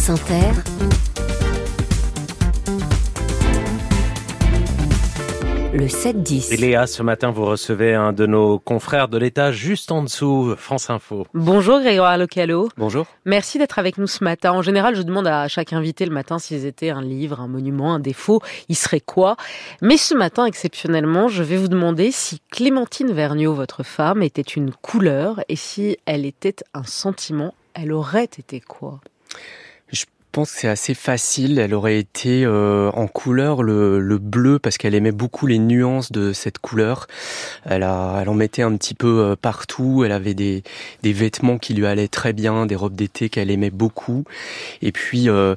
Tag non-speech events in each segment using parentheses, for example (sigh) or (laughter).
France Inter, le 7-10. Et Léa, ce matin, vous recevez un de nos confrères de l'État juste en dessous, France Info. Bonjour Grégoire Localo. Bonjour. Merci d'être avec nous ce matin. En général, je demande à chaque invité le matin s'ils étaient un livre, un monument, un défaut, il serait quoi Mais ce matin, exceptionnellement, je vais vous demander si Clémentine Vergniaud, votre femme, était une couleur et si elle était un sentiment, elle aurait été quoi pense que c'est assez facile. Elle aurait été euh, en couleur le, le bleu parce qu'elle aimait beaucoup les nuances de cette couleur. Elle, a, elle en mettait un petit peu euh, partout. Elle avait des, des vêtements qui lui allaient très bien, des robes d'été qu'elle aimait beaucoup. Et puis, euh,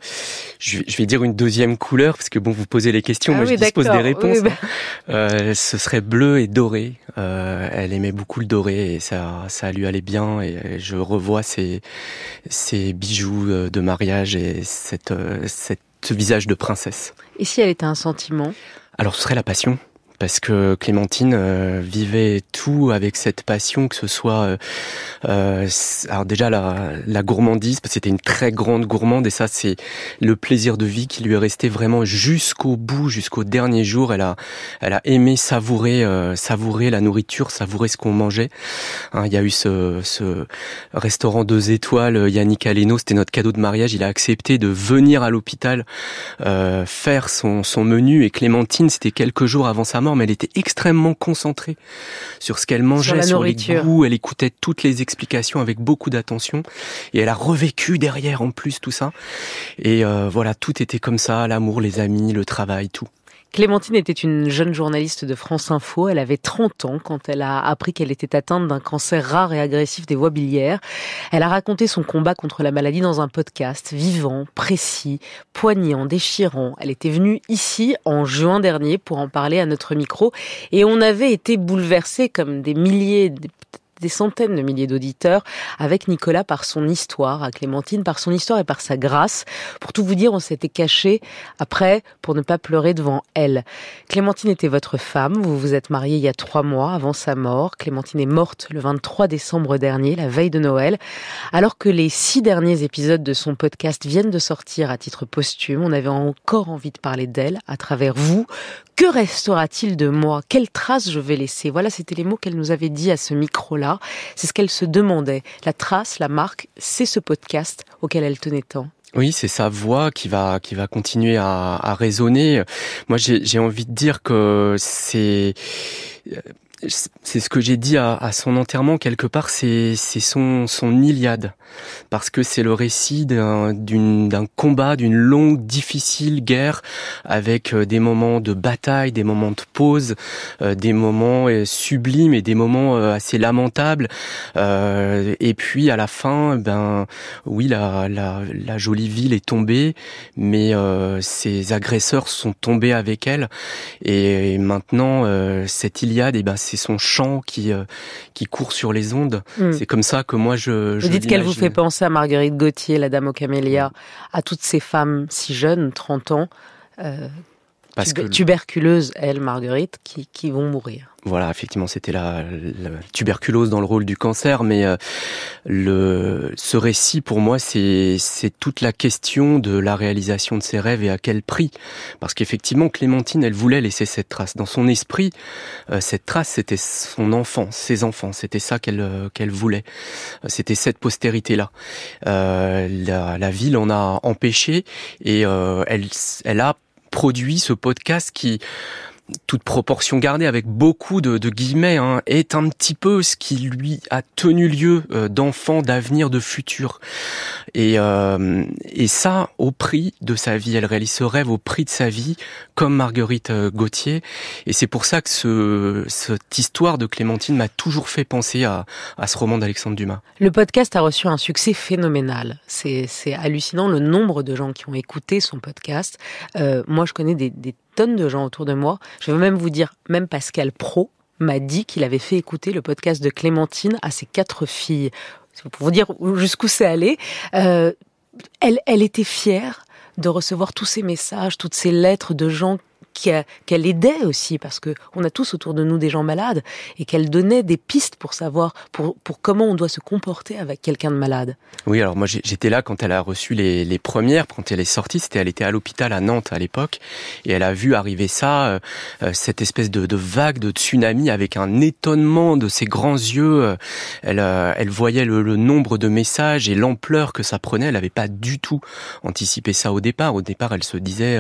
je, je, vais dire une deuxième couleur parce que bon, vous posez les questions, ah moi oui, je dispose des réponses. Oui, bah... euh, ce serait bleu et doré. Euh, elle aimait beaucoup le doré et ça, ça lui allait bien. Et je revois ses, ses bijoux euh, de mariage et cette, euh, cette, ce visage de princesse. Et si elle était un sentiment? Alors ce serait la passion parce que Clémentine euh, vivait tout avec cette passion, que ce soit euh, euh, alors déjà la, la gourmandise, parce que c'était une très grande gourmande et ça c'est le plaisir de vie qui lui est resté vraiment jusqu'au bout, jusqu'au dernier jour. Elle a, elle a aimé savourer, euh, savourer la nourriture, savourer ce qu'on mangeait. Hein, il y a eu ce, ce restaurant deux étoiles, Yannick Aleno, c'était notre cadeau de mariage. Il a accepté de venir à l'hôpital faire son, son menu et Clémentine, c'était quelques jours avant sa mort mais elle était extrêmement concentrée sur ce qu'elle mangeait, sur, sur les goûts. Elle écoutait toutes les explications avec beaucoup d'attention. Et elle a revécu derrière en plus tout ça. Et euh, voilà, tout était comme ça, l'amour, les amis, le travail, tout. Clémentine était une jeune journaliste de France Info. Elle avait 30 ans quand elle a appris qu'elle était atteinte d'un cancer rare et agressif des voies biliaires. Elle a raconté son combat contre la maladie dans un podcast vivant, précis, poignant, déchirant. Elle était venue ici en juin dernier pour en parler à notre micro et on avait été bouleversés comme des milliers, centaines de milliers d'auditeurs avec Nicolas par son histoire, à Clémentine par son histoire et par sa grâce. Pour tout vous dire, on s'était caché après pour ne pas pleurer devant elle. Clémentine était votre femme, vous vous êtes mariés il y a trois mois avant sa mort. Clémentine est morte le 23 décembre dernier, la veille de Noël. Alors que les six derniers épisodes de son podcast viennent de sortir à titre posthume, on avait encore envie de parler d'elle à travers vous. Que restera-t-il de moi? Quelle trace je vais laisser? Voilà, c'était les mots qu'elle nous avait dit à ce micro-là. C'est ce qu'elle se demandait. La trace, la marque, c'est ce podcast auquel elle tenait tant. Oui, c'est sa voix qui va qui va continuer à, à résonner. Moi, j'ai envie de dire que c'est c'est ce que j'ai dit à, à, son enterrement quelque part, c'est son, son Iliade, parce que c'est le récit d'un combat, d'une longue, difficile guerre, avec des moments de bataille, des moments de pause, euh, des moments sublimes et des moments euh, assez lamentables, euh, et puis à la fin, ben oui, la, la, la jolie ville est tombée, mais euh, ses agresseurs sont tombés avec elle, et, et maintenant cette Iliade, et eh ben c'est son chant qui euh, qui court sur les ondes. Mm. C'est comme ça que moi je. je Vous dites qu'elle vous fait penser à Marguerite Gauthier, la Dame aux camélias, à toutes ces femmes si jeunes, 30 ans, euh, Parce tub que... tuberculeuses, elle, Marguerite, qui, qui vont mourir voilà, effectivement, c'était la, la, tuberculose dans le rôle du cancer, mais euh, le, ce récit, pour moi, c'est toute la question de la réalisation de ses rêves et à quel prix. Parce qu'effectivement, Clémentine, elle voulait laisser cette trace. Dans son esprit, euh, cette trace, c'était son enfant, ses enfants. C'était ça qu'elle euh, qu'elle voulait. C'était cette postérité-là. Euh, la, la, ville en a empêché et euh, elle, elle a produit ce podcast qui toute proportion gardée, avec beaucoup de, de guillemets, hein, est un petit peu ce qui lui a tenu lieu euh, d'enfant, d'avenir, de futur. Et, euh, et ça, au prix de sa vie. Elle réalise ce rêve au prix de sa vie, comme Marguerite euh, Gauthier. Et c'est pour ça que ce, cette histoire de Clémentine m'a toujours fait penser à, à ce roman d'Alexandre Dumas. Le podcast a reçu un succès phénoménal. C'est hallucinant le nombre de gens qui ont écouté son podcast. Euh, moi, je connais des, des tonnes de gens autour de moi. Je vais même vous dire, même Pascal Pro m'a dit qu'il avait fait écouter le podcast de Clémentine à ses quatre filles. Pour vous dire jusqu'où c'est allé. Euh, elle, elle était fière de recevoir tous ces messages, toutes ces lettres de gens qu'elle aidait aussi, parce que on a tous autour de nous des gens malades, et qu'elle donnait des pistes pour savoir pour, pour comment on doit se comporter avec quelqu'un de malade. Oui, alors moi j'étais là quand elle a reçu les, les premières, quand elle est sortie, c'était elle était à l'hôpital à Nantes à l'époque, et elle a vu arriver ça, euh, euh, cette espèce de, vague de tsunami avec un étonnement de ses grands yeux. Elle, elle voyait le, nombre de messages et l'ampleur que ça prenait. Elle n'avait pas du tout anticipé ça au départ. Au départ, elle se disait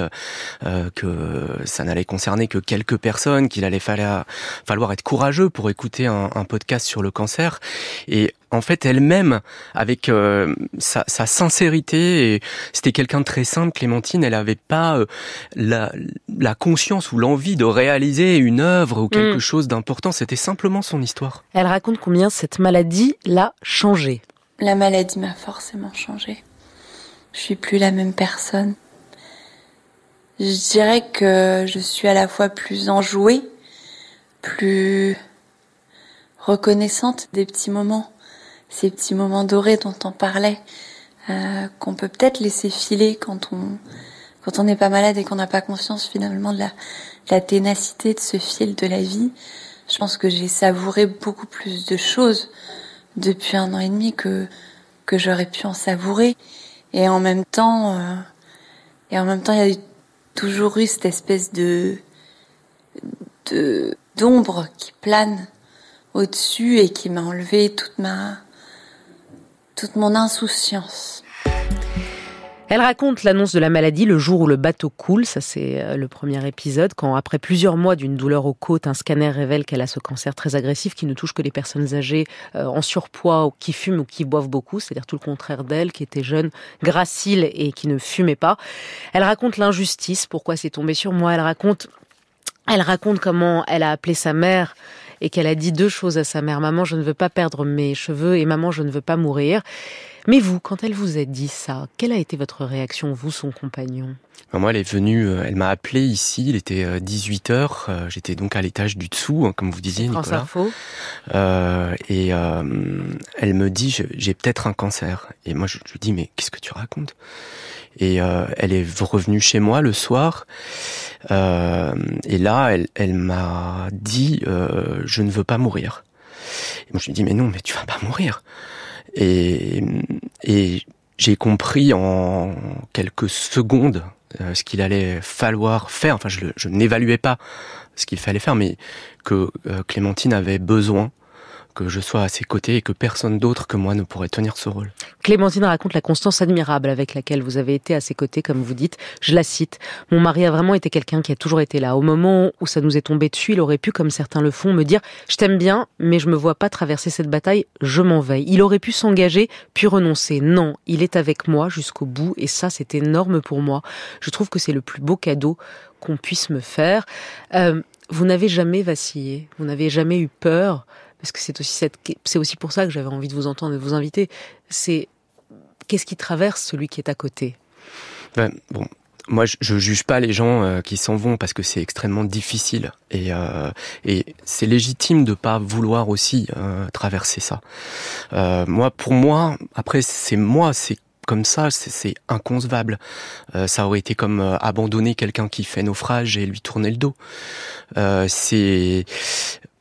euh, que ça n'allait concerner que quelques personnes, qu'il allait falloir, falloir être courageux pour écouter un, un podcast sur le cancer. Et en fait elle-même avec euh, sa, sa, sincérité et c'était quelqu'un de très simple Clémentine elle n'avait pas euh, la, la, conscience ou l'envie de réaliser une œuvre ou quelque mm. chose d'important. C'était simplement son histoire. Elle raconte combien cette maladie l'a changée? La maladie m'a forcément changé je suis plus la même personne je dirais que je suis à la fois plus enjouée plus reconnaissante des petits moments, ces petits moments dorés dont on parlait, euh, qu'on peut peut-être laisser filer quand on quand on n'est pas malade et qu'on n'a pas conscience finalement de la, la ténacité de ce fil de la vie. Je pense que j'ai savouré beaucoup plus de choses depuis un an et demi que que j'aurais pu en savourer. Et en même temps, euh, et en même temps, il y a toujours eu cette espèce de d'ombre qui plane au-dessus et qui m'a enlevé toute ma toute mon insouciance. Elle raconte l'annonce de la maladie le jour où le bateau coule, ça c'est euh, le premier épisode, quand après plusieurs mois d'une douleur aux côtes, un scanner révèle qu'elle a ce cancer très agressif qui ne touche que les personnes âgées euh, en surpoids ou qui fument ou qui boivent beaucoup, c'est-à-dire tout le contraire d'elle, qui était jeune, gracile et qui ne fumait pas. Elle raconte l'injustice, pourquoi c'est tombé sur moi, elle raconte elle raconte comment elle a appelé sa mère et qu'elle a dit deux choses à sa mère. Maman, je ne veux pas perdre mes cheveux et maman, je ne veux pas mourir. Mais vous, quand elle vous a dit ça, quelle a été votre réaction, vous, son compagnon? Ben, Moi, elle est venue, euh, elle m'a appelé ici, il était 18 euh, heures, euh, j'étais donc à l'étage du dessous, hein, comme vous disiez, France Nicolas. Info. Euh, et euh, elle me dit, j'ai peut-être un cancer. Et moi, je lui dis, mais qu'est-ce que tu racontes? Et euh, elle est revenue chez moi le soir. Euh, et là, elle, elle m'a dit, euh, je ne veux pas mourir. Et moi, je lui dis, mais non, mais tu vas pas mourir. Et, j'ai compris en quelques secondes euh, ce qu'il allait falloir faire. Enfin, je, je n'évaluais pas ce qu'il fallait faire, mais que euh, Clémentine avait besoin que je sois à ses côtés et que personne d'autre que moi ne pourrait tenir ce rôle. Clémentine raconte la constance admirable avec laquelle vous avez été à ses côtés, comme vous dites. Je la cite. Mon mari a vraiment été quelqu'un qui a toujours été là. Au moment où ça nous est tombé dessus, il aurait pu, comme certains le font, me dire je t'aime bien, mais je me vois pas traverser cette bataille, je m'en vais. Il aurait pu s'engager, puis renoncer. Non, il est avec moi jusqu'au bout, et ça, c'est énorme pour moi. Je trouve que c'est le plus beau cadeau qu'on puisse me faire. Euh, vous n'avez jamais vacillé, vous n'avez jamais eu peur parce que c'est aussi pour ça que j'avais envie de vous entendre, de vous inviter. C'est qu'est-ce qui traverse celui qui est à côté? Ben, Bon, moi, je, je juge pas les gens euh, qui s'en vont parce que c'est extrêmement difficile et, euh, et c'est légitime de pas vouloir aussi euh, traverser ça. Moi, pour moi, après, c'est moi, c'est comme ça, c'est inconcevable. Euh, ça aurait été comme euh, abandonner quelqu'un qui fait naufrage et lui tourner le dos. Euh, c'est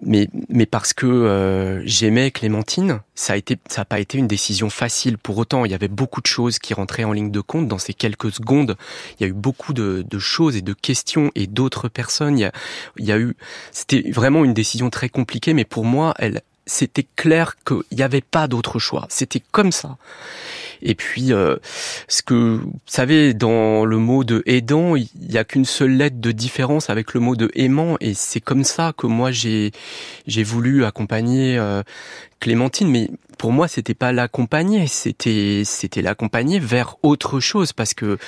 mais mais parce que euh, j'aimais Clémentine, ça a été ça a pas été une décision facile. Pour autant, il y avait beaucoup de choses qui rentraient en ligne de compte dans ces quelques secondes. Il y a eu beaucoup de, de choses et de questions et d'autres personnes. Il y a, il y a eu c'était vraiment une décision très compliquée, mais pour moi, elle c'était clair qu'il n'y avait pas d'autre choix. C'était comme ça. Et puis, euh, ce que vous savez, dans le mot de aidant, il n'y a qu'une seule lettre de différence avec le mot de aimant, et c'est comme ça que moi j'ai voulu accompagner euh, Clémentine, mais pour moi, c'était pas l'accompagner, c'était c'était l'accompagner vers autre chose parce que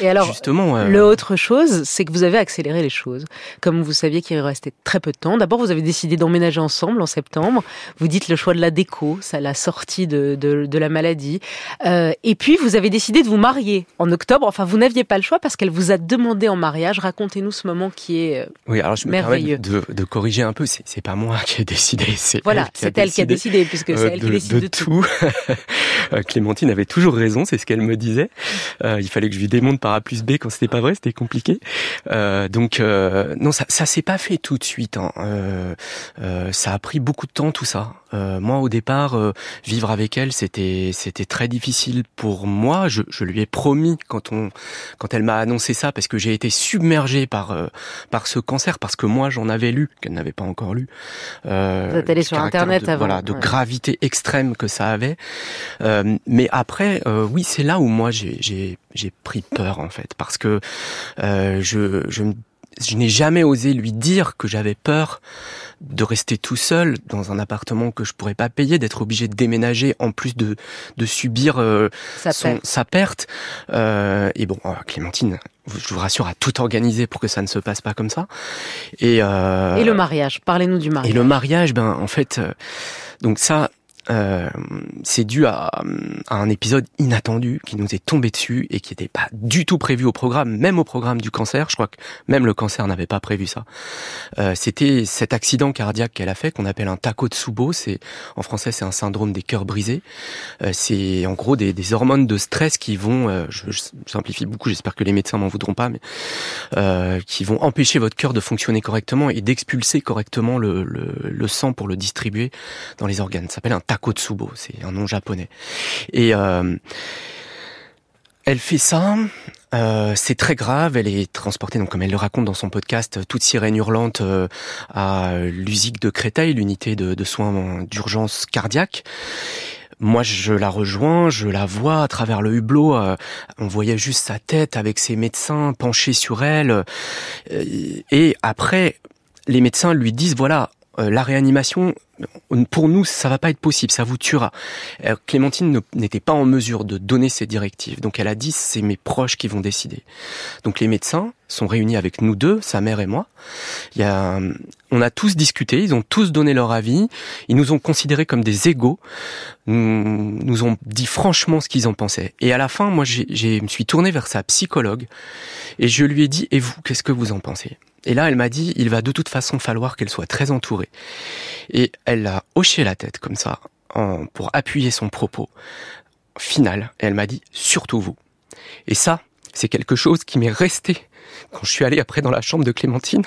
et alors, justement euh... le autre chose, c'est que vous avez accéléré les choses. Comme vous saviez qu'il restait très peu de temps. D'abord, vous avez décidé d'emménager ensemble en septembre. Vous dites le choix de la déco, ça la sortie de, de, de la maladie. Euh, et puis vous avez décidé de vous marier en octobre. Enfin, vous n'aviez pas le choix parce qu'elle vous a demandé en mariage. Racontez-nous ce moment qui est euh, oui. Alors je me merveilleux. de, de corriger un peu. C'est pas moi (laughs) qui ai décidé. Voilà, c'est elle qui a décidé Puisque c'est elle qui décide de, tout. (laughs) Clémentine avait toujours raison, c'est ce qu'elle me disait. il fallait que je lui démonte par A plus B quand c'était pas vrai, c'était compliqué. donc non, ça, ça s'est pas fait tout de suite. Hein. ça a pris beaucoup de temps tout ça. moi, au départ, vivre avec elle, c'était c'était très difficile pour moi. Je, je lui ai promis quand on quand elle m'a annoncé ça, parce que j'ai été submergé par par ce cancer, parce que moi j'en avais lu, qu'elle n'avait pas encore lu. Euh, Vous êtes allé sur Internet de, avant. Voilà, de gravité extrême que ça avait. Euh, mais après, euh, oui, c'est là où moi j'ai pris peur en fait, parce que euh, je, je, je n'ai jamais osé lui dire que j'avais peur de rester tout seul dans un appartement que je pourrais pas payer, d'être obligé de déménager en plus de, de subir euh, sa, son, perte. sa perte. Euh, et bon, Clémentine, je vous rassure, a tout organisé pour que ça ne se passe pas comme ça. Et, euh, et le mariage, parlez-nous du mariage. Et le mariage, ben en fait, euh, donc ça, euh, c'est dû à, à, un épisode inattendu qui nous est tombé dessus et qui n'était pas du tout prévu au programme, même au programme du cancer. Je crois que même le cancer n'avait pas prévu ça. Euh, C'était cet accident cardiaque qu'elle a fait, qu'on appelle un Takotsubo. C'est en français, c'est un syndrome des cœurs brisés. Euh, c'est en gros des, des, hormones de stress qui vont, euh, je, je, simplifie beaucoup, j'espère que les médecins m'en voudront pas, mais euh, qui vont empêcher votre cœur de fonctionner correctement et d'expulser correctement le, le, le, sang pour le distribuer dans les organes. Ça s'appelle un Takotsubo, c'est un nom japonais. Et euh, elle fait ça, euh, c'est très grave, elle est transportée, donc comme elle le raconte dans son podcast, toute sirène hurlante euh, à l'USIC de Créteil, l'unité de, soins d'urgence cardiaque. Moi, je la rejoins, je la vois à travers le hublot. Euh, on voyait juste sa tête avec ses médecins penchés sur elle. et après, les médecins lui disent voilà, la réanimation, pour nous, ça va pas être possible, ça vous tuera. Euh, Clémentine n'était pas en mesure de donner ces directives, donc elle a dit c'est mes proches qui vont décider. Donc les médecins sont réunis avec nous deux, sa mère et moi. Il y a, on a tous discuté, ils ont tous donné leur avis, ils nous ont considérés comme des égaux, nous, nous ont dit franchement ce qu'ils en pensaient. Et à la fin, moi, je me suis tourné vers sa psychologue et je lui ai dit et vous, qu'est-ce que vous en pensez? Et là, elle m'a dit, il va de toute façon falloir qu'elle soit très entourée. Et elle a hoché la tête comme ça, en, pour appuyer son propos final. Et elle m'a dit, surtout vous. Et ça, c'est quelque chose qui m'est resté. Quand je suis allé après dans la chambre de Clémentine,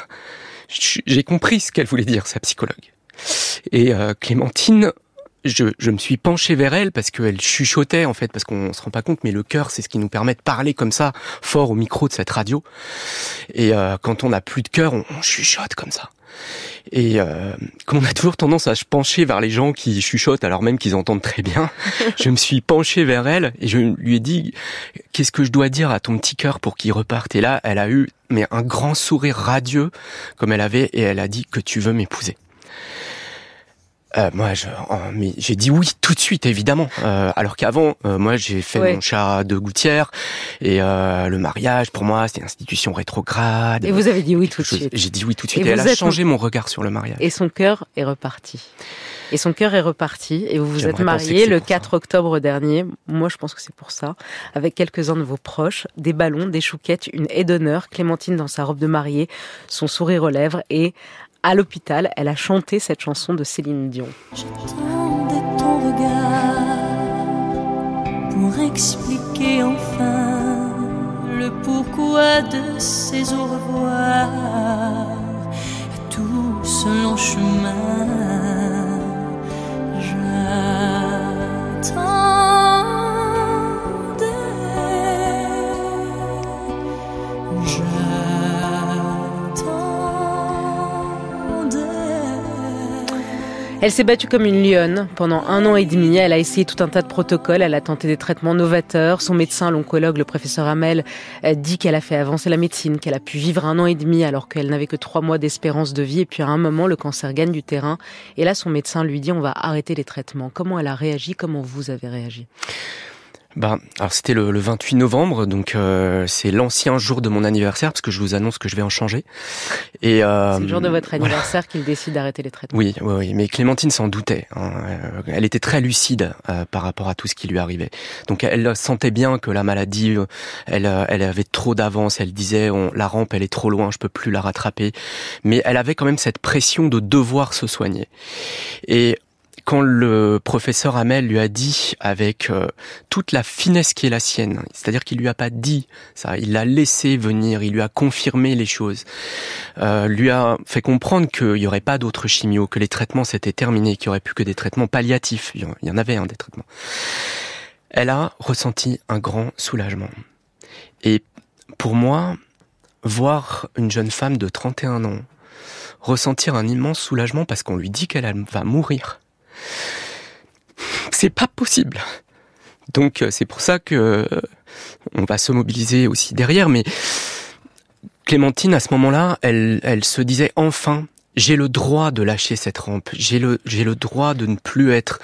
j'ai compris ce qu'elle voulait dire, sa psychologue. Et euh, Clémentine, je, je, me suis penché vers elle parce qu'elle chuchotait en fait, parce qu'on se rend pas compte, mais le cœur, c'est ce qui nous permet de parler comme ça, fort au micro de cette radio. Et euh, quand on n'a plus de cœur, on, on, chuchote comme ça. Et euh, comme on a toujours tendance à se pencher vers les gens qui chuchotent alors même qu'ils entendent très bien, (laughs) je me suis penché vers elle et je lui ai dit qu'est-ce que je dois dire à ton petit cœur pour qu'il reparte? Et là, elle a eu mais un grand sourire radieux comme elle avait et elle a dit que tu veux m'épouser. Euh, moi, je, oh, mais j'ai dit oui tout de suite, évidemment. Euh, alors qu'avant, euh, moi, j'ai fait ouais. mon chat de gouttière et euh, le mariage, pour moi, c'était une institution rétrograde. Et vous avez dit oui tout de suite. J'ai dit oui tout de suite. Et, et elle a changé mon regard sur le mariage. Et son cœur est reparti. Et son cœur est reparti. Et vous vous êtes mariés le 4 ça. octobre dernier. Moi, je pense que c'est pour ça. Avec quelques-uns de vos proches, des ballons, des chouquettes, une haie d'honneur, Clémentine dans sa robe de mariée, son sourire aux lèvres et à l'hôpital, elle a chanté cette chanson de Céline Dion. J'attendais ton regard pour expliquer enfin le pourquoi de ces au revoir à tout ce long chemin. Elle s'est battue comme une lionne pendant un an et demi. Elle a essayé tout un tas de protocoles. Elle a tenté des traitements novateurs. Son médecin, l'oncologue, le professeur Hamel, dit qu'elle a fait avancer la médecine, qu'elle a pu vivre un an et demi alors qu'elle n'avait que trois mois d'espérance de vie. Et puis à un moment, le cancer gagne du terrain. Et là, son médecin lui dit on va arrêter les traitements. Comment elle a réagi? Comment vous avez réagi? Bah, alors c'était le, le, 28 novembre, donc euh, c'est l'ancien jour de mon anniversaire parce que je vous annonce que je vais en changer. Et euh, c'est le jour de votre anniversaire voilà. qu'il décide d'arrêter les traitements. Oui, oui, oui, mais Clémentine s'en doutait. Hein. Elle était très lucide euh, par rapport à tout ce qui lui arrivait. Donc elle sentait bien que la maladie, elle, elle avait trop d'avance. Elle disait, on, la rampe, elle est trop loin, je peux plus la rattraper. Mais elle avait quand même cette pression de devoir se soigner. Et quand le professeur Hamel lui a dit avec euh, toute la finesse qui est la sienne, c'est-à-dire qu'il lui a pas dit ça, il l'a laissé venir, il lui a confirmé les choses, euh, lui a fait comprendre qu'il y aurait pas d'autres chimio, que les traitements s'étaient terminés, qu'il y aurait plus que des traitements palliatifs. Il y en avait un des traitements. Elle a ressenti un grand soulagement. Et pour moi, voir une jeune femme de 31 ans ressentir un immense soulagement parce qu'on lui dit qu'elle va mourir, c'est pas possible. Donc euh, c'est pour ça que euh, on va se mobiliser aussi derrière. Mais Clémentine, à ce moment-là, elle, elle se disait enfin, j'ai le droit de lâcher cette rampe. J'ai le, j'ai le droit de ne plus être,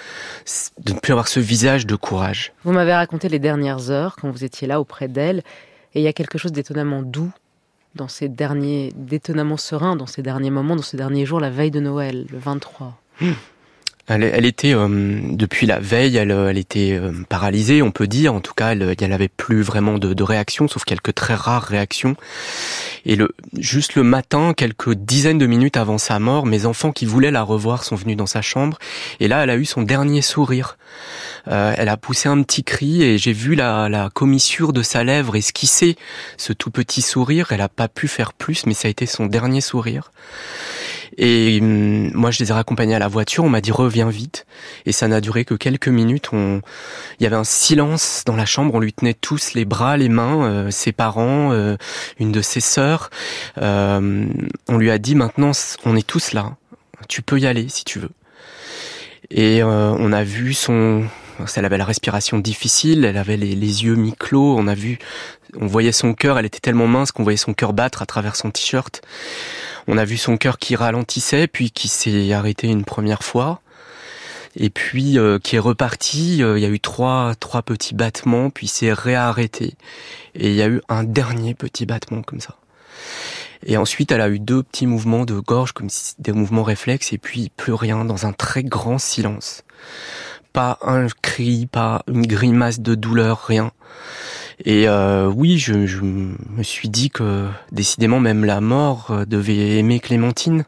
de ne plus avoir ce visage de courage. Vous m'avez raconté les dernières heures quand vous étiez là auprès d'elle, et il y a quelque chose d'étonnamment doux dans ces derniers, d'étonnamment serein dans ces derniers moments, dans ces derniers jours, la veille de Noël, le 23. Elle, elle était euh, depuis la veille, elle, elle était euh, paralysée, on peut dire. En tout cas, elle, elle avait plus vraiment de, de réaction, sauf quelques très rares réactions. Et le, juste le matin, quelques dizaines de minutes avant sa mort, mes enfants qui voulaient la revoir sont venus dans sa chambre. Et là, elle a eu son dernier sourire. Euh, elle a poussé un petit cri et j'ai vu la, la commissure de sa lèvre esquisser ce tout petit sourire. Elle a pas pu faire plus, mais ça a été son dernier sourire. Et hum, moi, je les ai raccompagnés à la voiture. On m'a dit reviens vite. Et ça n'a duré que quelques minutes. On... Il y avait un silence dans la chambre. On lui tenait tous les bras, les mains, euh, ses parents, euh, une de ses sœurs. Euh, on lui a dit maintenant, on est tous là. Tu peux y aller si tu veux. Et euh, on a vu son, elle avait la respiration difficile, elle avait les, les yeux mi-clos, on a vu, on voyait son cœur, elle était tellement mince qu'on voyait son cœur battre à travers son t-shirt. On a vu son cœur qui ralentissait, puis qui s'est arrêté une première fois, et puis euh, qui est reparti. Euh, il y a eu trois trois petits battements, puis s'est réarrêté, et il y a eu un dernier petit battement comme ça. Et ensuite, elle a eu deux petits mouvements de gorge, comme des mouvements réflexes, et puis plus rien, dans un très grand silence. Pas un cri, pas une grimace de douleur, rien. Et euh, oui, je, je, me suis dit que décidément même la mort euh, devait aimer Clémentine,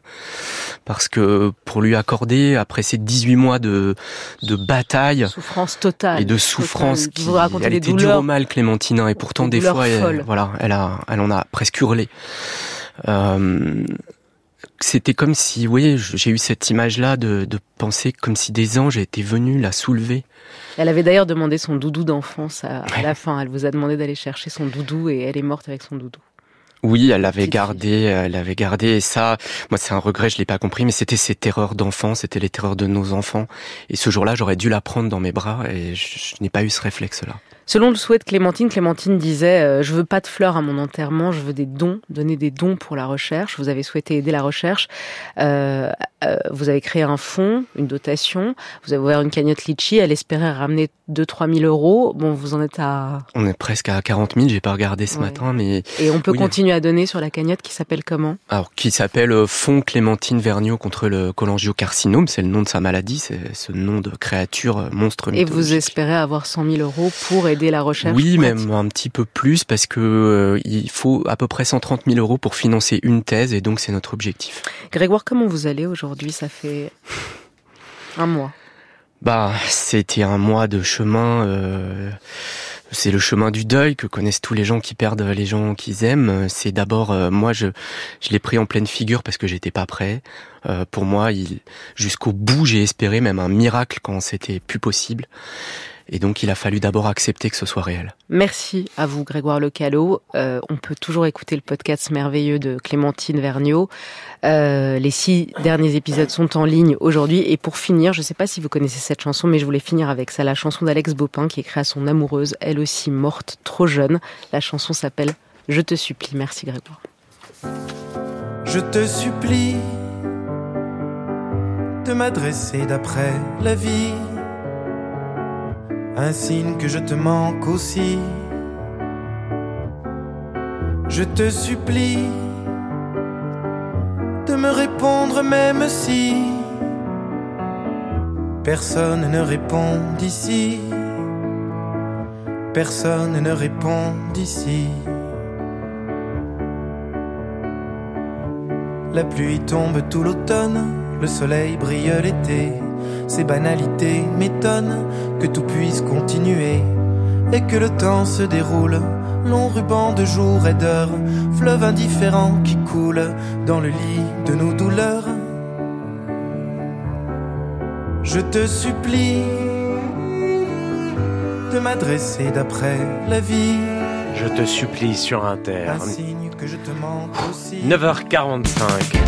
parce que pour lui accorder, après ces 18 mois de, de bataille souffrance totale et de souffrance, qui, elle était dure au mal Clémentine, hein, et pourtant des, des fois, elle, voilà, elle a, elle en a presque hurlé. Euh, c'était comme si, oui, j'ai eu cette image-là de, de, penser comme si des anges étaient venus la soulever. Elle avait d'ailleurs demandé son doudou d'enfance à, à, la fin. Elle vous a demandé d'aller chercher son doudou et elle est morte avec son doudou. Oui, elle l'avait gardé, elle l'avait gardé et ça, moi c'est un regret, je l'ai pas compris, mais c'était ses terreurs d'enfant, c'était les terreurs de nos enfants. Et ce jour-là, j'aurais dû la prendre dans mes bras et je, je n'ai pas eu ce réflexe-là. Selon le souhait de Clémentine, Clémentine disait euh, Je veux pas de fleurs à mon enterrement, je veux des dons, donner des dons pour la recherche. Vous avez souhaité aider la recherche. Euh, euh, vous avez créé un fonds, une dotation. Vous avez ouvert une cagnotte Litchi. Elle espérait ramener 2-3 000 euros. Bon, vous en êtes à. On est presque à 40 000, j'ai pas regardé ce ouais. matin, mais. Et on peut oui. continuer à donner sur la cagnotte qui s'appelle comment? Alors, qui s'appelle euh, Fonds Clémentine Vergniaud contre le cholangiocarcinome. C'est le nom de sa maladie, c'est ce nom de créature monstre. Et vous espérez avoir 100 000 euros pour aider la recherche Oui, même un petit peu plus parce que euh, il faut à peu près 130 000 euros pour financer une thèse et donc c'est notre objectif. Grégoire, comment vous allez aujourd'hui? Ça fait (laughs) un mois. Bah, c'était un mois de chemin. Euh, c'est le chemin du deuil que connaissent tous les gens qui perdent les gens qu'ils aiment. C'est d'abord, euh, moi, je, je l'ai pris en pleine figure parce que j'étais pas prêt. Euh, pour moi, il, jusqu'au bout, j'ai espéré même un miracle quand c'était plus possible. Et donc, il a fallu d'abord accepter que ce soit réel. Merci à vous, Grégoire Lecalot. Euh, on peut toujours écouter le podcast merveilleux de Clémentine Vergniaud. Euh, les six derniers épisodes sont en ligne aujourd'hui. Et pour finir, je ne sais pas si vous connaissez cette chanson, mais je voulais finir avec ça, la chanson d'Alex Bopin qui écrit à son amoureuse, elle aussi morte, trop jeune. La chanson s'appelle Je te supplie. Merci, Grégoire. Je te supplie de m'adresser d'après la vie un signe que je te manque aussi. Je te supplie de me répondre même si personne ne répond d'ici. Personne ne répond d'ici. La pluie tombe tout l'automne le soleil brille l'été. Ces banalités m'étonnent que tout puisse continuer et que le temps se déroule. Long ruban de jours et d'heures, fleuve indifférent qui coule dans le lit de nos douleurs. Je te supplie de m'adresser d'après la vie. Je te supplie sur un signe que je te manque aussi. 9h45.